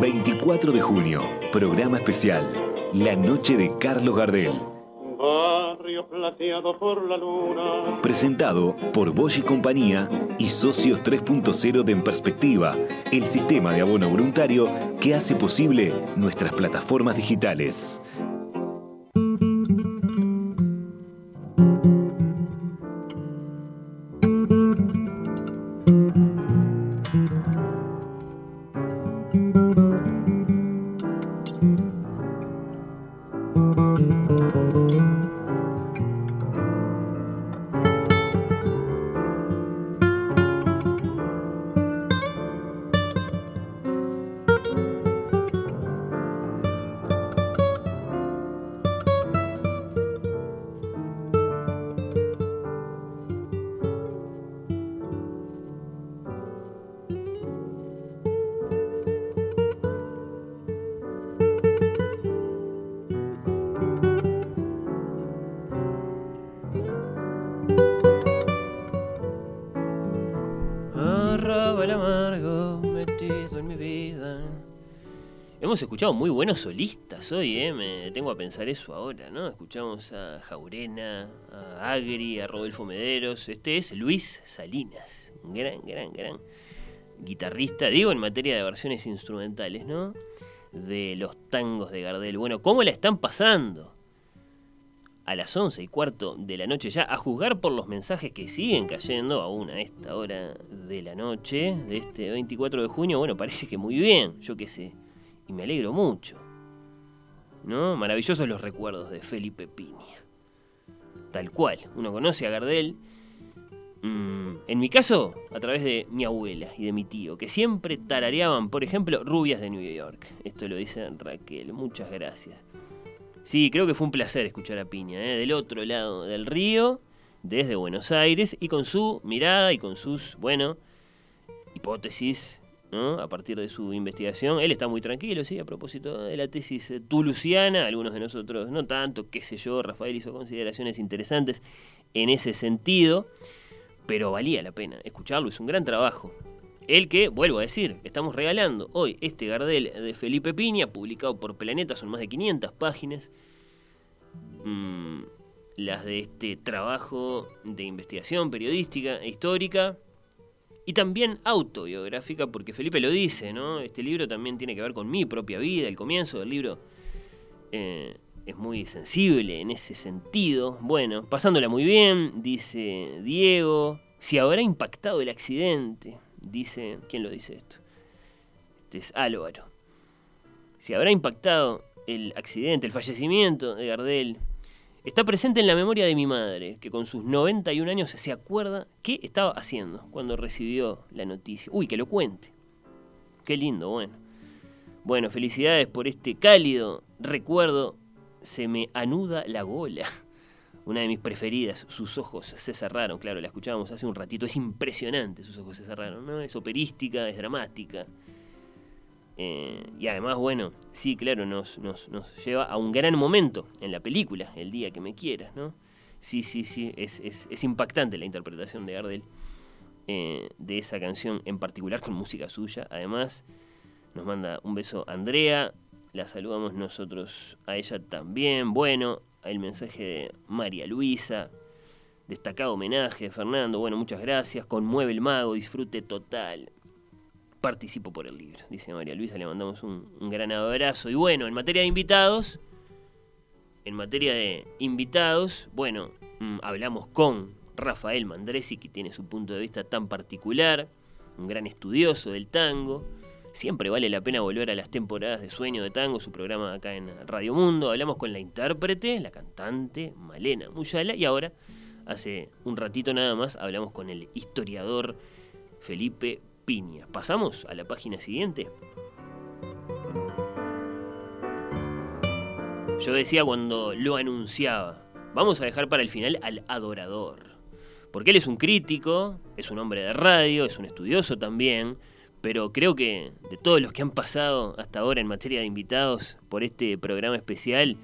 24 de junio, programa especial, La Noche de Carlos Gardel. por la luna. Presentado por Bosch y Compañía y Socios 3.0 de En Perspectiva, el sistema de abono voluntario que hace posible nuestras plataformas digitales. Escuchado muy buenos solistas hoy, ¿eh? me tengo a pensar eso ahora, ¿no? Escuchamos a Jaurena, a Agri, a Rodolfo Mederos. Este es Luis Salinas, un gran, gran, gran guitarrista, digo en materia de versiones instrumentales, ¿no? De los tangos de Gardel. Bueno, ¿cómo la están pasando? A las once y cuarto de la noche ya, a juzgar por los mensajes que siguen cayendo aún a esta hora de la noche de este 24 de junio, bueno, parece que muy bien, yo qué sé y me alegro mucho. ¿No? Maravillosos los recuerdos de Felipe Piña. Tal cual, uno conoce a Gardel. Mm, en mi caso, a través de mi abuela y de mi tío, que siempre tarareaban, por ejemplo, Rubias de New York. Esto lo dice Raquel, muchas gracias. Sí, creo que fue un placer escuchar a Piña, ¿eh? del otro lado del río, desde Buenos Aires, y con su mirada y con sus, bueno, hipótesis a partir de su investigación. Él está muy tranquilo, sí, a propósito de la tesis eh, tuluciana, algunos de nosotros no tanto, qué sé yo, Rafael hizo consideraciones interesantes en ese sentido, pero valía la pena escucharlo, es un gran trabajo. El que, vuelvo a decir, estamos regalando hoy este Gardel de Felipe Piña, publicado por Planeta, son más de 500 páginas. Mm, las de este trabajo de investigación periodística e histórica, y también autobiográfica, porque Felipe lo dice, ¿no? Este libro también tiene que ver con mi propia vida, el comienzo del libro eh, es muy sensible en ese sentido. Bueno, pasándola muy bien, dice Diego, si habrá impactado el accidente, dice, ¿quién lo dice esto? Este es Álvaro. Si habrá impactado el accidente, el fallecimiento de Gardel, Está presente en la memoria de mi madre, que con sus 91 años se acuerda qué estaba haciendo cuando recibió la noticia. Uy, que lo cuente. Qué lindo, bueno. Bueno, felicidades por este cálido recuerdo. Se me anuda la gola. Una de mis preferidas, sus ojos se cerraron, claro, la escuchábamos hace un ratito, es impresionante, sus ojos se cerraron, ¿no? Es operística, es dramática. Eh, y además, bueno, sí, claro, nos, nos, lleva a un gran momento en la película, El día que me quieras, ¿no? Sí, sí, sí, es, es, impactante la interpretación de Gardel eh, de esa canción en particular con música suya. Además, nos manda un beso Andrea, la saludamos nosotros a ella también. Bueno, el mensaje de María Luisa, destacado homenaje de Fernando, bueno, muchas gracias. Conmueve el mago, disfrute total participo por el libro, dice María Luisa, le mandamos un, gran abrazo. Y bueno, en materia de invitados, en materia de invitados, bueno, mm, hablamos con Rafael Mandresi, que tiene su punto de vista tan particular, un gran estudioso del tango. Siempre vale la pena volver a las temporadas de Sueño de Tango, su programa acá en Radio Mundo. Hablamos con la intérprete, la cantante Malena Muyala, y ahora, hace un ratito nada más, hablamos con el historiador Felipe ¿Pasamos a la página siguiente? Yo decía cuando lo anunciaba, vamos a dejar para el final al adorador. Porque él es un crítico, es un hombre de radio, es un estudioso también, pero creo que de todos los que han pasado hasta ahora en materia de invitados por este programa especial,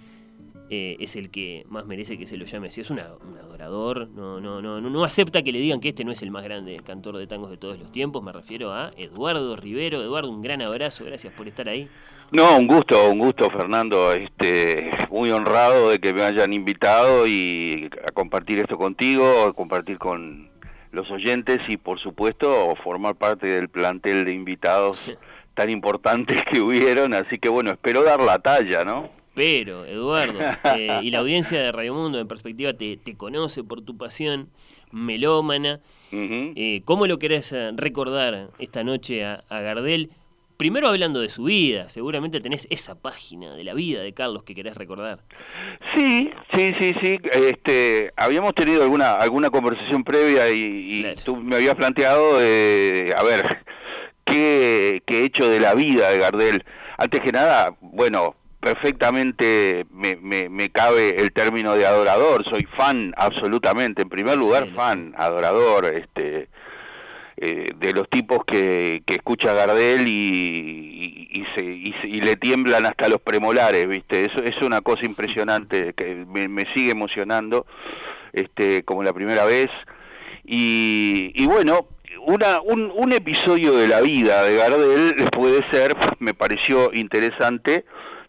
eh, es el que más merece que se lo llame así. Es un adorador, no, no, no, no acepta que le digan que este no es el más grande cantor de tangos de todos los tiempos. Me refiero a Eduardo Rivero. Eduardo, un gran abrazo, gracias por estar ahí. No, un gusto, un gusto, Fernando. Este, muy honrado de que me hayan invitado y a compartir esto contigo, a compartir con los oyentes y, por supuesto, formar parte del plantel de invitados tan importantes que hubieron. Así que, bueno, espero dar la talla, ¿no? Pero, Eduardo, eh, y la audiencia de Radio Mundo, en perspectiva, te, te conoce por tu pasión melómana. Eh, ¿Cómo lo querés eh, recordar esta noche a Gardel? Primero hablando de su vida, seguramente tenés esa página de la vida de Carlos que querés recordar. Sí, sí, sí, sí. Este, habíamos tenido alguna alguna conversación previa y, tú me habías planteado, eh, a ver, ¿qué, ¿qué hecho de la vida de Gardel. Antes que nada, bueno, perfectamente me, me, me, cabe el término de adorador, soy fan absolutamente, en primer lugar fan, adorador, este eh, de los tipos que, que escucha Gardel y, y, se, y, le tiemblan hasta los premolares, ¿viste? Eso es una cosa impresionante que me, sigue emocionando, este, como la primera vez. Y, y bueno, una, un, un episodio de la vida de Gardel puede ser, me pareció interesante,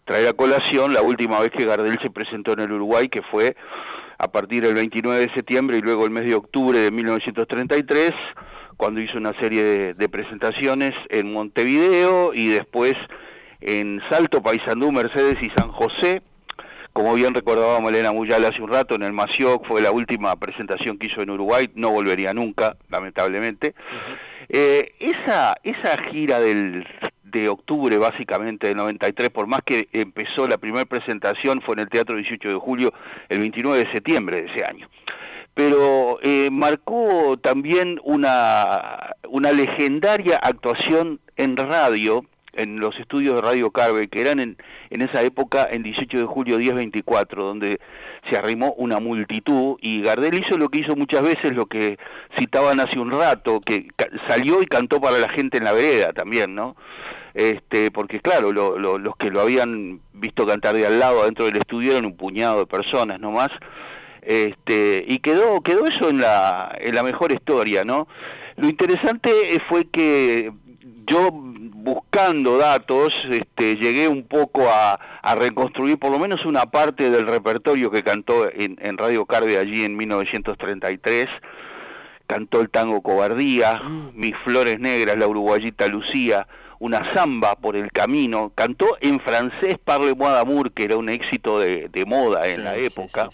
traer a colación la última vez que Gardel se presentó en el Uruguay, que fue a partir del 29 de septiembre y luego el mes de octubre de 1933 cuando hizo una serie de, presentaciones en Montevideo y después en Salto, Paysandú, Mercedes y San José. Como bien recordaba Malena Muyal hace un rato, en el Macioc fue la última presentación que hizo en Uruguay, no volvería nunca, lamentablemente. Eh, esa, esa gira del, de octubre, básicamente, del 93, por más que empezó la primera presentación, fue en el Teatro 18 de Julio, el 29 de septiembre de ese año pero eh, marcó también una, una legendaria actuación en radio, en los estudios de Radio Carve, que eran en, en esa época, en 18 de julio 1024, donde se arrimó una multitud y Gardel hizo lo que hizo muchas veces, lo que citaban hace un rato, que salió y cantó para la gente en la vereda también, ¿no? Este, porque claro, los que lo habían visto cantar de al lado adentro del estudio eran un puñado de personas nomás, este, y quedó, quedó eso en la, en la mejor historia, ¿no? Lo interesante fue que yo buscando datos, este, llegué un poco a, a, reconstruir por lo menos una parte del repertorio que cantó en, en Radio Carve allí en 1933. Cantó el tango Cobardía, mm. Mis Flores Negras, la uruguayita Lucía, una samba por el camino, cantó en francés Parle-moi d'amour, que era un éxito de, de moda en la época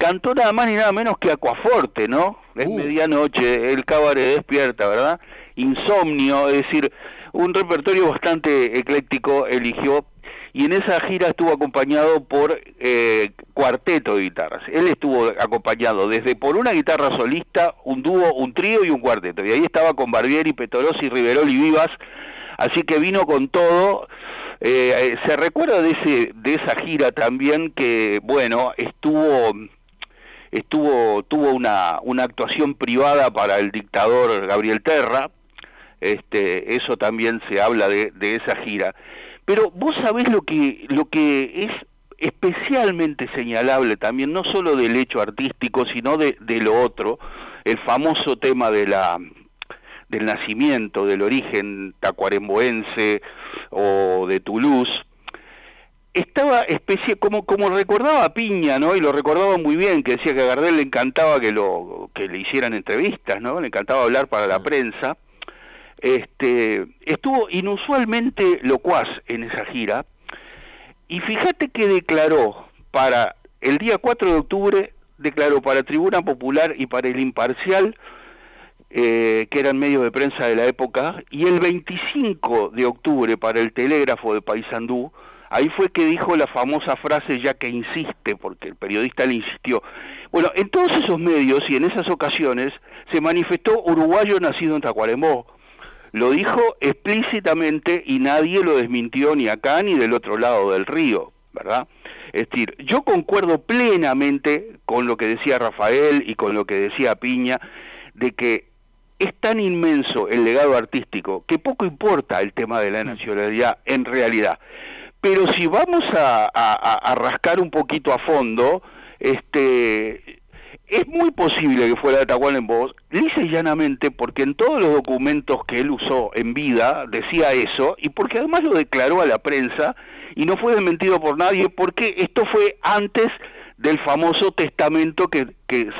cantó nada más ni nada menos que Acuaforte, ¿no? Es uh. medianoche, el cabaret despierta, ¿verdad? Insomnio, es decir, un repertorio bastante ecléctico eligió y en esa gira estuvo acompañado por eh, cuarteto de guitarras. Él estuvo acompañado desde por una guitarra solista, un dúo, un trío y un cuarteto. Y ahí estaba con Barbieri, Petorosi, Riverol y Vivas. Así que vino con todo. Eh, eh, se recuerda de ese de esa gira también que bueno estuvo estuvo tuvo una, una actuación privada para el dictador Gabriel Terra, este, eso también se habla de, de esa gira. Pero vos sabés lo que, lo que es especialmente señalable también, no solo del hecho artístico, sino de, de lo otro, el famoso tema de la del nacimiento, del origen tacuaremboense o de Toulouse, estaba especie como como recordaba Piña no y lo recordaba muy bien que decía que a Gardel le encantaba que lo que le hicieran entrevistas no le encantaba hablar para la prensa. Este estuvo inusualmente locuaz en esa gira. Y fíjate que declaró para el día 4 de octubre declaró para Tribuna Popular y para el Imparcial eh, que eran medios de prensa de la época y el 25 de octubre para el Telégrafo de Paysandú Ahí fue que dijo la famosa frase ya que insiste, porque el periodista le insistió. Bueno, en todos esos medios y en esas ocasiones se manifestó uruguayo nacido en Tacuarembó. Lo dijo explícitamente y nadie lo desmintió ni acá ni del otro lado del río, ¿verdad? Es decir, yo concuerdo plenamente con lo que decía Rafael y con lo que decía Piña, de que es tan inmenso el legado artístico que poco importa el tema de la nacionalidad en realidad. Pero si vamos a, a, rascar un poquito a fondo, este, es muy posible que fuera de Tacuarembó, lisa y llanamente porque en todos los documentos que él usó en vida decía eso, y porque además lo declaró a la prensa y no fue desmentido por nadie, porque esto fue antes del famoso testamento que,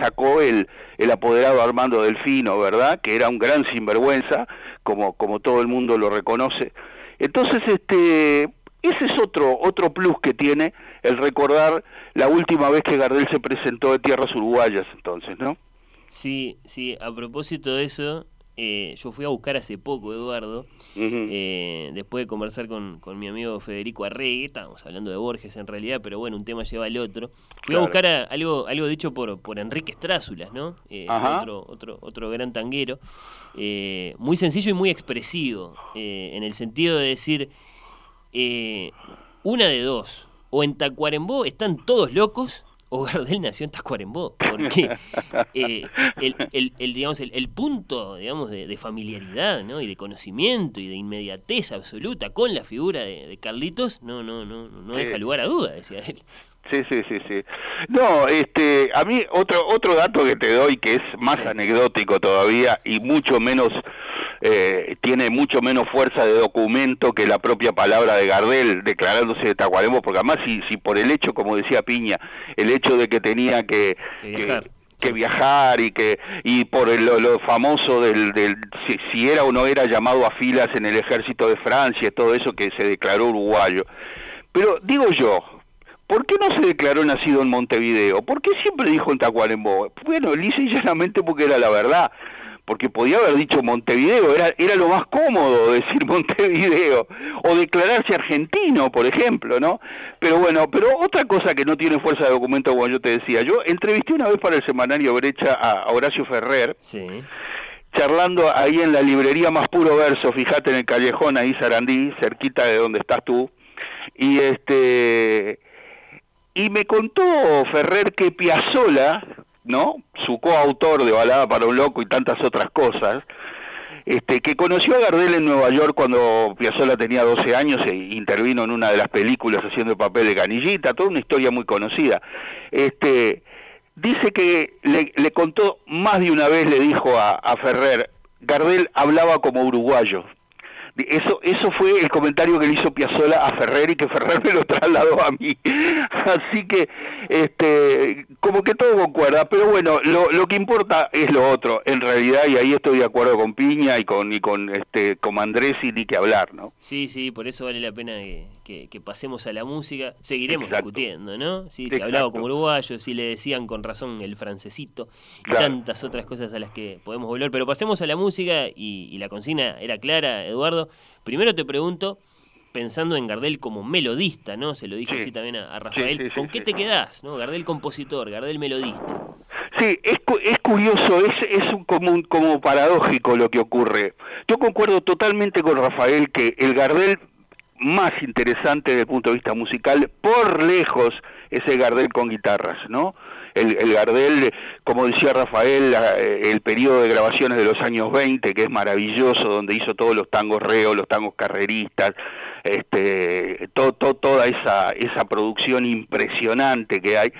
sacó el, el apoderado Armando Delfino, ¿verdad? Que era un gran sinvergüenza, como, como todo el mundo lo reconoce. Entonces, este, ese es otro, otro plus que tiene el recordar la última vez que Gardel se presentó de tierras uruguayas, entonces, ¿no? Sí, sí, a propósito de eso, eh, yo fui a buscar hace poco, Eduardo, eh, después de conversar con, mi amigo Federico Arregui, estábamos hablando de Borges en realidad, pero bueno, un tema lleva al otro. Fui a buscar algo, algo dicho por, por Enrique Estrázulas, ¿no? Eh, otro, otro, otro gran tanguero, muy sencillo y muy expresivo, en el sentido de decir, una de dos, o en Tacuarembó están todos locos, o Gardel nació en Tacuarembó, porque eh, el, el, digamos, el, punto digamos, de, familiaridad ¿no? y de conocimiento y de inmediatez absoluta con la figura de, Carlitos no, no, no, no deja lugar a duda, decía él. Sí, sí, sí, sí. No, este, a mí otro otro dato que te doy que es más anecdótico todavía y mucho menos eh, tiene mucho menos fuerza de documento que la propia palabra de Gardel declarándose de Tacuarembó, porque además si, si por el hecho, como decía Piña, el hecho de que tenía que, que viajar. y que y por lo, famoso del, del si, era o no era llamado a filas en el ejército de Francia, todo eso que se declaró uruguayo. Pero digo yo, ¿por qué no se declaró nacido en Montevideo? ¿Por qué siempre dijo en Tacuarembó? Bueno, lisa y llanamente porque era la verdad porque podía haber dicho Montevideo, era, era lo más cómodo decir Montevideo, o declararse argentino, por ejemplo, ¿no? Pero bueno, pero otra cosa que no tiene fuerza de documento, como yo te decía, yo entrevisté una vez para el semanario Brecha a Horacio Ferrer, charlando ahí en la librería Más Puro Verso, fíjate en el callejón ahí Sarandí, cerquita de donde estás tú, y este... Y me contó Ferrer que Piazzola, ¿no? Su coautor de Balada para un Loco y tantas otras cosas, este, que conoció a Gardel en Nueva York cuando Piazzolla tenía 12 años e intervino en una de las películas haciendo el papel de Canillita, toda una historia muy conocida. Este, dice que le, contó más de una vez, le dijo a, Ferrer, Gardel hablaba como uruguayo, eso, eso fue el comentario que le hizo Piazzola a Ferrer y que Ferrer me lo trasladó a mí. Así que, este, como que todo concuerda. Pero bueno, lo, lo que importa es lo otro, en realidad, y ahí estoy de acuerdo con Piña y con, y con, este, con Andrés y ni que hablar, ¿no? Sí, sí, por eso vale la pena que, que, pasemos a la música. Seguiremos discutiendo, ¿no? Sí, se hablaba como uruguayo, si le decían con razón el francesito y tantas otras cosas a las que podemos volver. Pero pasemos a la música y, y la consigna era clara, Eduardo. Primero te pregunto, pensando en Gardel como melodista, ¿no? Se lo dije así también a, Rafael. ¿Con qué te quedás, no? Gardel compositor, Gardel melodista. Sí, es, es curioso, es, es un, como, como paradójico lo que ocurre. Yo concuerdo totalmente con Rafael que el Gardel más interesante desde el punto de vista musical, por lejos, es el Gardel con guitarras, ¿no? el, el Gardel, como decía Rafael, el periodo de grabaciones de los años 20, que es maravilloso, donde hizo todos los tangos reos, los tangos carreristas, este, toda esa, esa producción impresionante que hay.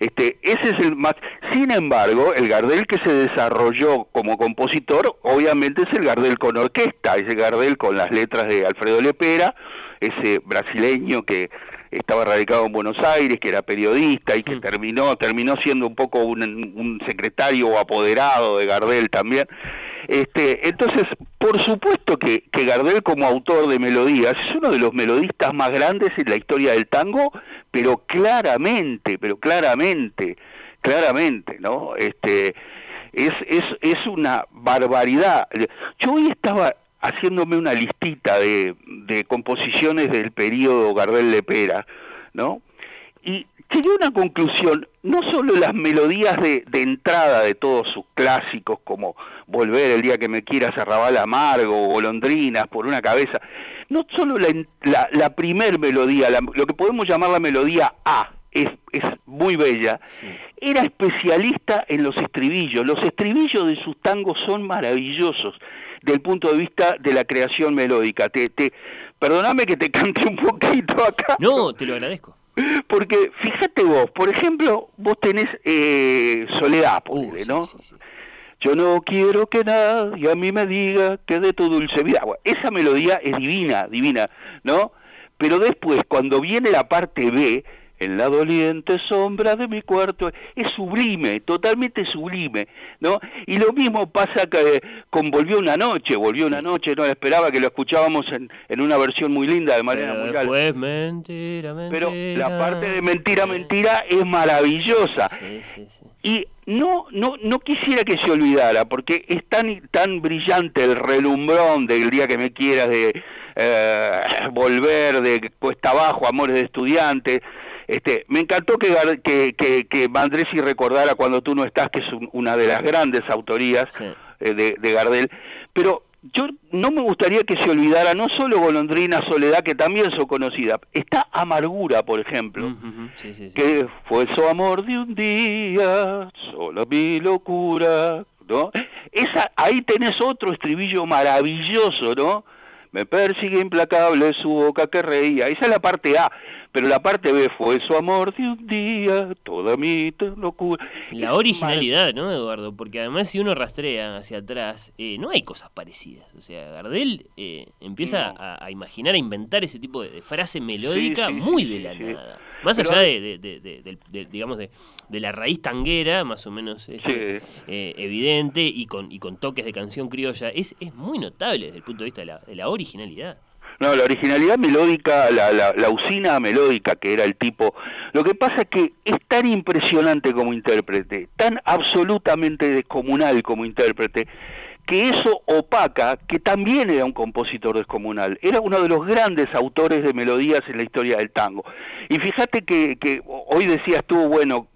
Este, ese es el más. Sin embargo, el Gardel que se desarrolló como compositor, obviamente es el Gardel con orquesta, ese Gardel con las letras de Alfredo Lepera, ese brasileño que estaba radicado en Buenos Aires, que era periodista y que mm. terminó, terminó siendo un poco un, secretario o apoderado de Gardel también. Este, entonces, por supuesto que, que, Gardel como autor de melodías es uno de los melodistas más grandes en la historia del tango, pero claramente, pero claramente, claramente, ¿no? Este, es, es, es una barbaridad. Yo hoy estaba haciéndome una listita de, de composiciones del periodo Gardel Lepera, ¿no? Y llegué a una conclusión, no solo las melodías de, de, entrada de todos sus clásicos, como Volver el día que me quieras, Arrabal Amargo, Golondrinas, por una cabeza, no solo la, la, la primer melodía, lo que podemos llamar la melodía A, es, es muy bella, era especialista en los estribillos, los estribillos de sus tangos son maravillosos, del punto de vista de la creación melódica. Te, te, perdóname que te cante un poquito acá. No, te lo agradezco. Porque fíjate vos, por ejemplo, vos tenés eh, Soledad, uh, ¿no? Yo no quiero que nadie a mí me diga que de tu dulce vida. esa melodía es divina, divina, ¿no? Pero después, cuando viene la parte B, en la doliente sombra de mi cuarto, es sublime, totalmente sublime, ¿no? Y lo mismo pasa que con Volvió una noche, Volvió una noche, no esperaba que lo escuchábamos en, en una versión muy linda de muy Pues mentira, mentira. Pero la parte de mentira, mentira es maravillosa. Y no, no, no quisiera que se olvidara, porque es tan, tan brillante el relumbrón del día que me quieras de eh, volver, de cuesta abajo, amores de estudiante, este, me encantó que, que, que, que Mandresi recordara Cuando tú no estás, que es una de las grandes autorías eh, de, de Gardel, pero yo no me gustaría que se olvidara no solo Golondrina Soledad, que también son conocidas, está Amargura, por ejemplo, que fue su amor de un día, solo mi locura, ¿no? Esa, ahí tenés otro estribillo maravilloso, ¿no? Me persigue implacable su boca que reía. Esa es la parte A, pero la parte B fue su amor de un día, toda mi locura. La originalidad, ¿no, Eduardo? Porque además si uno rastrea hacia atrás, eh, no hay cosas parecidas. O sea, Gardel eh, empieza a, imaginar, a inventar ese tipo de, frase melódica muy de la nada. Más allá de, digamos, de, la raíz tanguera, más o menos este, eh, evidente, y con, y con toques de canción criolla, es, es muy notable desde el punto de vista de la, originalidad. No, la originalidad melódica, la, la, usina melódica que era el tipo. Lo que pasa es que es tan impresionante como intérprete, tan absolutamente descomunal como intérprete, que eso opaca que también era un compositor descomunal, era uno de los grandes autores de melodías en la historia del tango. Y fíjate que, que hoy decías tú, bueno,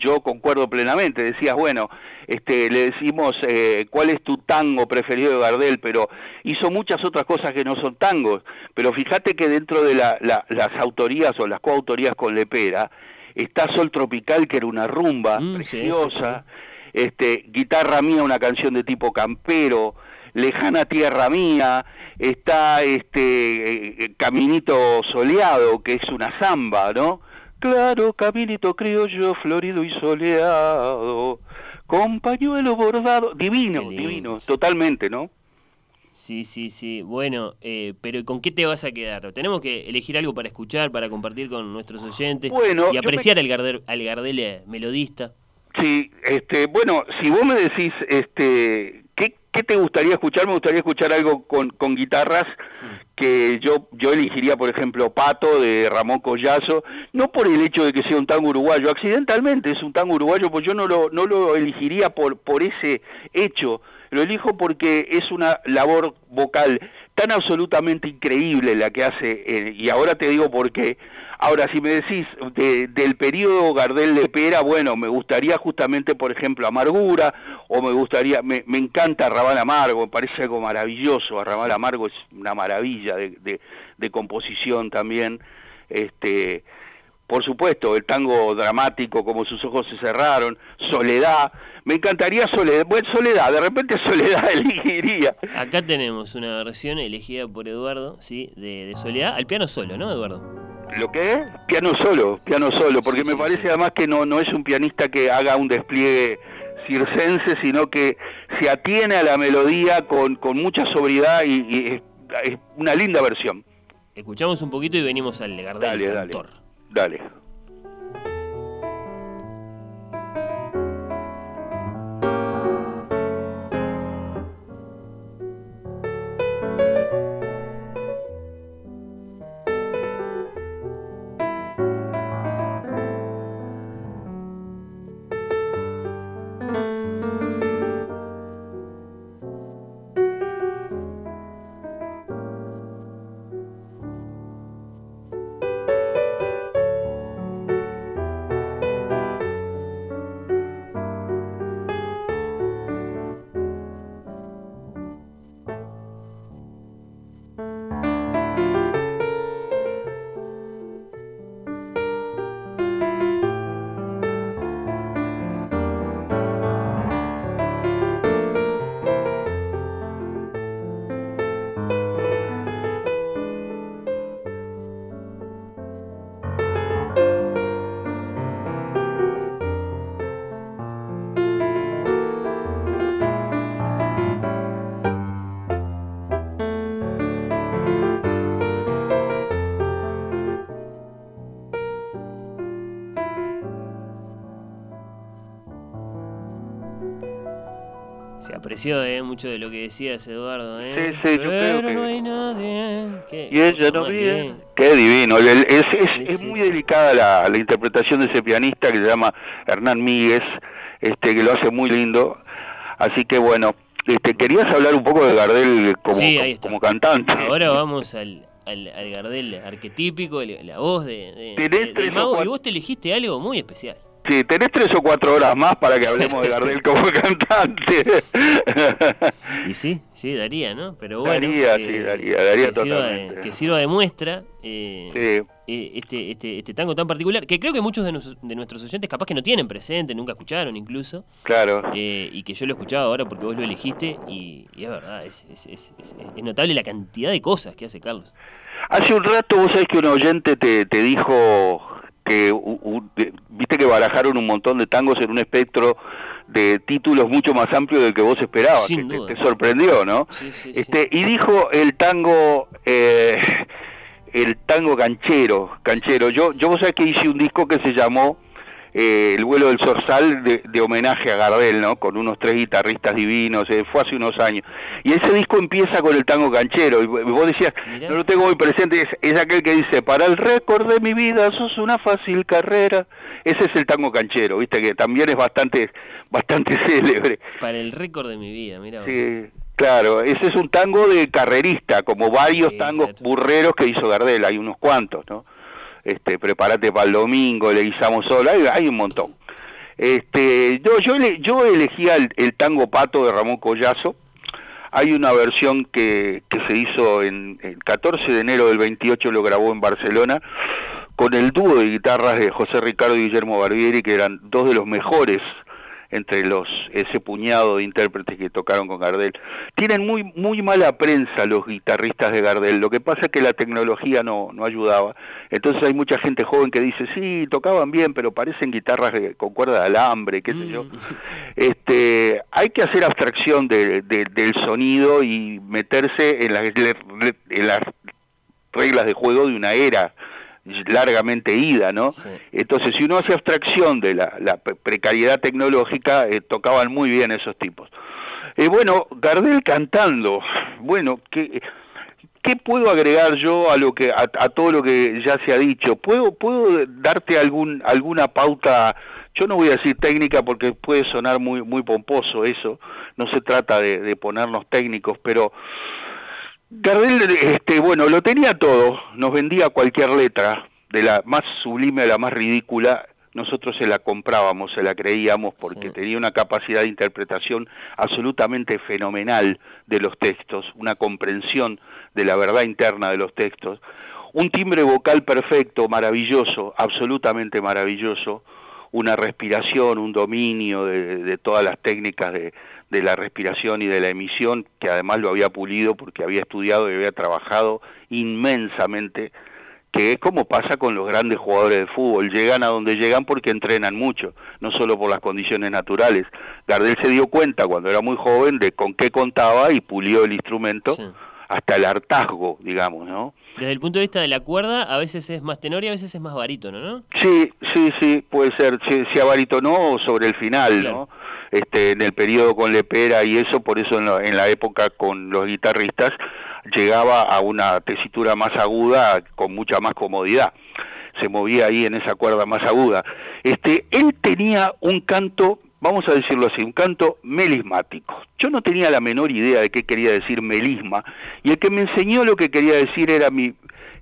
yo concuerdo plenamente, decías, bueno, este, le decimos eh, cuál es tu tango preferido de Gardel, pero hizo muchas otras cosas que no son tangos, pero fíjate que dentro de la, las autorías o las coautorías con Lepera, está Sol Tropical, que era una rumba mm, preciosa, este, Guitarra Mía, una canción de tipo campero, Lejana Tierra Mía, está este eh, Caminito Soleado, que es una samba, ¿no? Claro, caminito criollo, florido y soleado, con pañuelo bordado, divino, divino, totalmente, ¿no? Sí, sí, sí. Bueno, eh, pero ¿con qué te vas a quedar? Tenemos que elegir algo para escuchar, para compartir con nuestros oyentes y apreciar al, Gardel, al Gardel melodista. Sí, este, bueno, si vos me decís, este, ¿qué, qué te gustaría escuchar? Me gustaría escuchar algo con, con guitarras que yo, yo elegiría, por ejemplo, Pato de Ramón Collazo, no por el hecho de que sea un tango uruguayo, accidentalmente es un tango uruguayo, pues yo no lo, no lo elegiría por, por ese hecho, lo elijo porque es una labor vocal tan absolutamente increíble la que hace, eh, y ahora te digo por qué, Ahora, si me decís del periodo Gardel de Pera, bueno, me gustaría justamente, por ejemplo, Amargura, o me gustaría, me, encanta Arrabal Amargo, me parece algo maravilloso, Arrabal Amargo es una maravilla de, de, composición también, este por supuesto, el tango dramático, como sus ojos se cerraron, Soledad, me encantaría Soledad, bueno, Soledad, de repente Soledad elegiría. Acá tenemos una versión elegida por Eduardo, ¿sí? De, de Soledad, al piano solo, ¿no, Eduardo? ¿Lo que es? Piano solo, piano solo, porque me parece además que no, no es un pianista que haga un despliegue circense, sino que se atiene a la melodía con, con mucha sobriedad y, es, una linda versión. Escuchamos un poquito y venimos al Gardel, dale, Dale, dale. Eh, mucho de lo que decías, Eduardo. ¿eh? Sí, sí, yo creo que... no hay nadie. y ella no viene. Qué divino. Es, muy delicada la, la, interpretación de ese pianista que se llama Hernán Míguez, este, que lo hace muy lindo. Así que bueno, este, querías hablar un poco de Gardel como, como cantante. Ahora vamos al, al, Gardel arquetípico, la voz de, de, Mago, y vos te elegiste algo muy especial. Sí, tenés tres o cuatro horas más para que hablemos de Gardel como cantante. y sí, sí, daría, ¿no? Pero bueno. Daría, sí, daría, daría que totalmente. Sirva de, que sirva de muestra eh, eh, este, este, este tango tan particular, que creo que muchos de, nuestros oyentes capaz que no tienen presente, nunca escucharon incluso. Claro. Eh, y que yo lo he escuchado ahora porque vos lo elegiste y, es verdad, es, es, es, es, notable la cantidad de cosas que hace Carlos. Hace un rato vos sabés que un oyente te, te dijo que viste que barajaron un montón de tangos en un espectro de títulos mucho más amplio del que vos esperabas, que te, sorprendió, ¿no? este y dijo el tango eh, el tango canchero, canchero. Yo yo vos sabés que hice un disco que se llamó eh, el vuelo del Zorzal de, homenaje a Gardel, ¿no? Con unos tres guitarristas divinos, eh, fue hace unos años. Y ese disco empieza con el tango canchero, y vos decías, no lo tengo muy presente, es, aquel que dice, para el récord de mi vida sos una fácil carrera. Ese es el tango canchero, viste, que también es bastante, bastante célebre. Para el récord de mi vida, mira. Sí. Claro, ese es un tango de carrerista, como varios tangos burreros que hizo Gardel, hay unos cuantos, ¿no? Este, prepárate para el domingo, le guisamos solo, hay, un montón. Este, yo, yo, yo elegía el, tango pato de Ramón Collazo, hay una versión que, que se hizo en el 14 de enero del 28, lo grabó en Barcelona, con el dúo de guitarras de José Ricardo y Guillermo Barbieri, que eran dos de los mejores entre los ese puñado de intérpretes que tocaron con Gardel. Tienen muy muy mala prensa los guitarristas de Gardel. Lo que pasa es que la tecnología no no ayudaba. Entonces hay mucha gente joven que dice, "Sí, tocaban bien, pero parecen guitarras con cuerda de alambre, qué sé yo." Mm. Este, hay que hacer abstracción de, del sonido y meterse en las en las reglas de juego de una era largamente ida, ¿no? Entonces, si uno hace abstracción de la, precariedad tecnológica, eh, tocaban muy bien esos tipos. Eh, bueno, Gardel cantando, bueno, ¿qué, ¿qué puedo agregar yo a lo que a, todo lo que ya se ha dicho? ¿Puedo, puedo darte algún, alguna pauta? Yo no voy a decir técnica porque puede sonar muy, muy pomposo eso, no se trata de, de ponernos técnicos, pero Gardel, este, bueno, lo tenía todo, nos vendía cualquier letra, de la más sublime a la más ridícula, nosotros se la comprábamos, se la creíamos porque tenía una capacidad de interpretación absolutamente fenomenal de los textos, una comprensión de la verdad interna de los textos, un timbre vocal perfecto, maravilloso, absolutamente maravilloso, una respiración, un dominio de todas las técnicas de, de la respiración y de la emisión, que además lo había pulido porque había estudiado y había trabajado inmensamente, que es como pasa con los grandes jugadores de fútbol, llegan a donde llegan porque entrenan mucho, no solo por las condiciones naturales. Gardel se dio cuenta cuando era muy joven de con qué contaba y pulió el instrumento hasta el hartazgo, digamos, ¿no? Desde el punto de vista de la cuerda, a veces es más tenor y a veces es más barítono, ¿no? Sí, sí, sí, puede ser, si, si no sobre el final, ¿no? Este, en el periodo con Lepera y eso, por eso en la, época con los guitarristas llegaba a una tesitura más aguda con mucha más comodidad. Se movía ahí en esa cuerda más aguda. Este, él tenía un canto, vamos a decirlo así, un canto melismático. Yo no tenía la menor idea de qué quería decir melisma, y el que me enseñó lo que quería decir era mi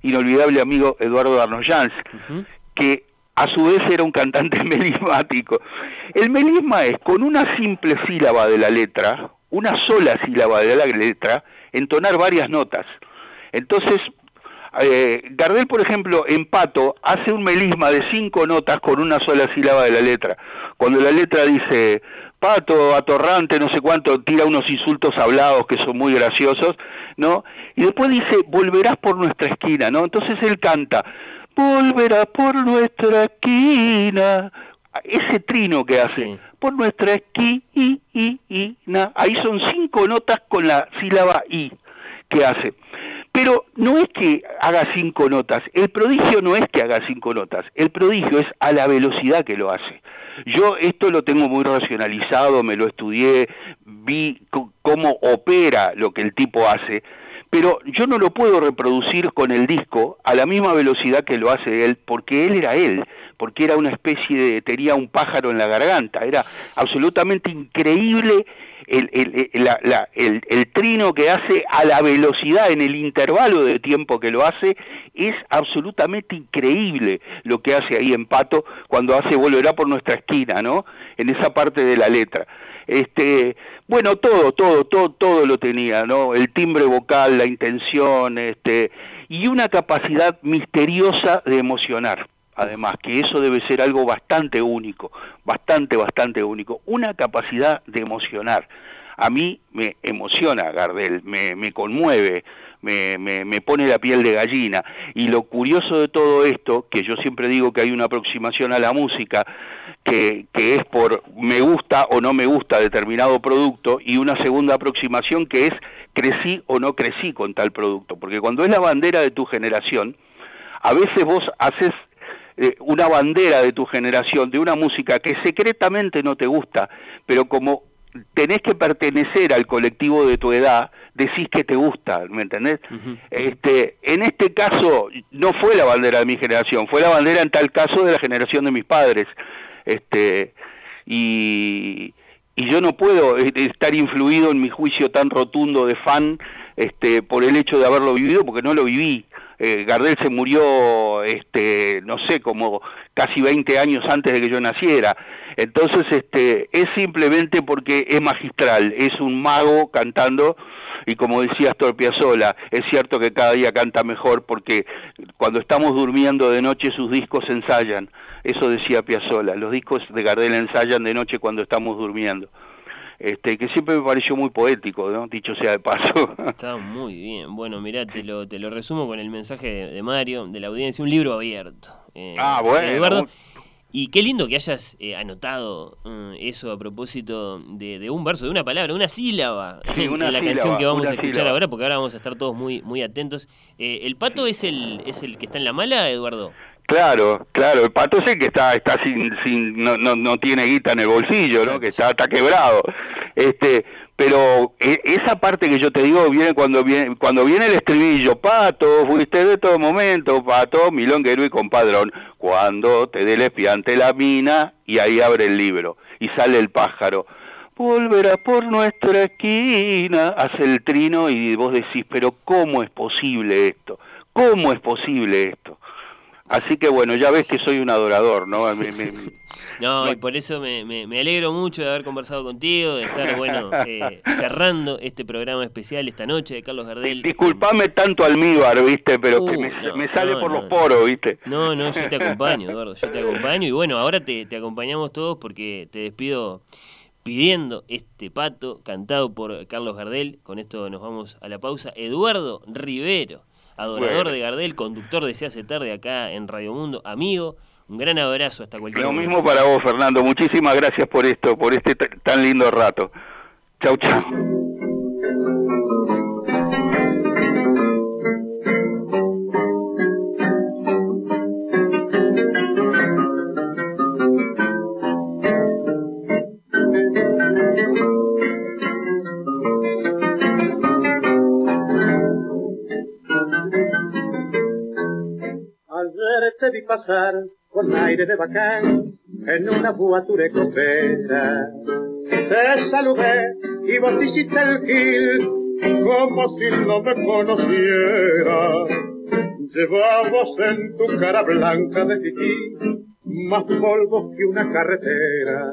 inolvidable amigo Eduardo Arnoyans, que a su vez era un cantante melismático. El melisma es con una simple sílaba de la letra, una sola sílaba de la letra, entonar varias notas. Entonces, eh, Gardel, por ejemplo, en Pato, hace un melisma de cinco notas con una sola sílaba de la letra. Cuando la letra dice Pato, atorrante, no sé cuánto, tira unos insultos hablados que son muy graciosos, ¿no? Y después dice, volverás por nuestra esquina, ¿no? Entonces él canta, volverá por nuestra esquina. Ese trino que hace, por nuestra esquina, ahí son cinco notas con la sílaba i que hace. Pero no es que haga cinco notas, el prodigio no es que haga cinco notas, el prodigio es a la velocidad que lo hace. Yo esto lo tengo muy racionalizado, me lo estudié, vi cómo opera lo que el tipo hace, pero yo no lo puedo reproducir con el disco a la misma velocidad que lo hace él, porque él era él, porque era una especie de, tenía un pájaro en la garganta, era absolutamente increíble el, el, el, trino que hace a la velocidad en el intervalo de tiempo que lo hace, es absolutamente increíble lo que hace ahí en Pato cuando hace Volverá por nuestra esquina, ¿no? En esa parte de la letra. Este, bueno, todo, todo, todo, todo lo tenía, ¿no? El timbre vocal, la intención, este, y una capacidad misteriosa de emocionar además, que eso debe ser algo bastante único, bastante, bastante único, una capacidad de emocionar. A mí me emociona Gardel, me, me conmueve, me, me, me, pone la piel de gallina. Y lo curioso de todo esto, que yo siempre digo que hay una aproximación a la música, que, que es por me gusta o no me gusta determinado producto, y una segunda aproximación que es crecí o no crecí con tal producto. Porque cuando es la bandera de tu generación, a veces vos haces eh, una bandera de tu generación, de una música que secretamente no te gusta, pero como tenés que pertenecer al colectivo de tu edad, decís que te gusta, ¿me entendés? este, en este caso no fue la bandera de mi generación, fue la bandera en tal caso de la generación de mis padres. Este, y, y yo no puedo estar influido en mi juicio tan rotundo de fan este, por el hecho de haberlo vivido, porque no lo viví. Eh, Gardel se murió, este, no sé, como casi 20 años antes de que yo naciera. Entonces, este, es simplemente porque es magistral, es un mago cantando y como decía Astor Piazzolla, es cierto que cada día canta mejor porque cuando estamos durmiendo de noche sus discos ensayan. Eso decía Piazzolla, los discos de Gardel ensayan de noche cuando estamos durmiendo este, que siempre me pareció muy poético, ¿no? dicho sea de paso. Está muy bien. Bueno, mirá, te lo, te lo resumo con el mensaje de, Mario, de la audiencia, un libro abierto. Eh, ah, bueno. Y qué lindo que hayas eh, anotado mm, eso a propósito de, un verso, de una palabra, una sílaba en la canción que vamos a escuchar ahora, porque ahora vamos a estar todos muy, muy atentos. Eh, ¿El pato es el, es el que está en la mala, Eduardo? Claro, claro, el pato es el que está, está sin, sin, no, no, no tiene guita en el bolsillo, ¿no? Que está, está quebrado. Este, pero e, esa parte que yo te digo viene cuando viene, cuando viene el estribillo, pato, fuiste de todo momento, pato, milonguero y compadrón, cuando te dé el espiante la mina, y ahí abre el libro, y sale el pájaro. Volverá por nuestra esquina, hace el trino y vos decís, pero ¿cómo es posible esto? ¿Cómo es posible esto? Así que bueno, ya ves que soy un adorador, ¿no? no, y por eso me, me, alegro mucho de haber conversado contigo, de estar, bueno, eh, cerrando este programa especial esta noche de Carlos Gardel. Disculpame tanto almíbar, ¿viste? Pero que me, uh, sale por los poros, ¿viste? No, no, yo te acompaño, Eduardo, yo te acompaño. Y bueno, ahora te, te acompañamos todos porque te despido pidiendo este pato cantado por Carlos Gardel. Con esto nos vamos a la pausa. Eduardo Rivero adorador de Gardel, conductor de Se hace tarde acá en Radio Mundo, amigo. Un gran abrazo hasta cualquier Lo mismo para vos, Fernando. Muchísimas gracias por esto, por este tan lindo rato. Chau, chau. Te vi pasar con aire de bacán en una buature copera. Te saludé y vos dijiste el gil como si no me conociera. Llevabas en tu cara blanca de tití más polvo que una carretera.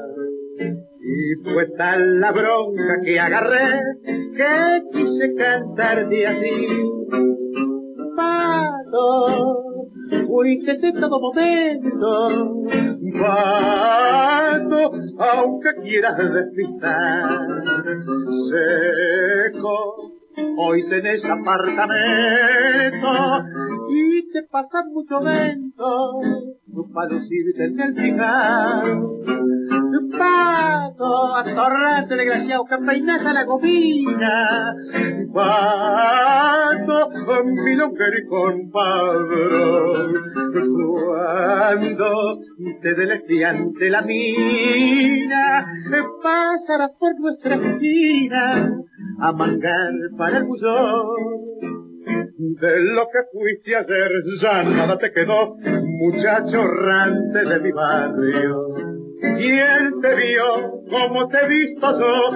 Y fue tal la bronca que agarré que quise cantar de así. Pato, fuiste todo momento, vato, aunque quieras despistar, seco, hoy tenés apartamento y te pasan mucho lento, tu palucirte en el fijar, Pato, atorrante desgraciado, que peinas a la gomina. Pato, milonguero y compadre, cuando te deleite ante la mina, pasarás por nuestra esquina a mangar para el bullón. De lo que fuiste ayer ya nada te quedó, muchacho rante de mi barrio. ¿Quién te vio como te he visto yo?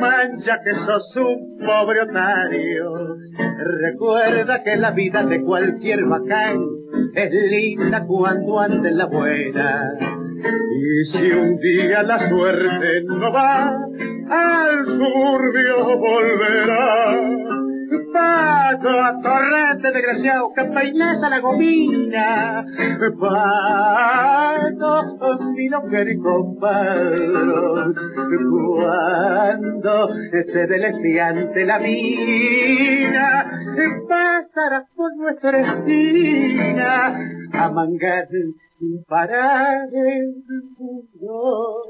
Mancha que sos un pobre otario. Recuerda que la vida de cualquier bacán es linda cuando anda en la buena. Y si un día la suerte no va, al suburbio volverá Paso a torrente desgraciado que peinas a la gomina. Paso mi mujer y compadre. Cuando se deleciante la mina, pasarás por nuestra esquina a mangar sin parar el mundo.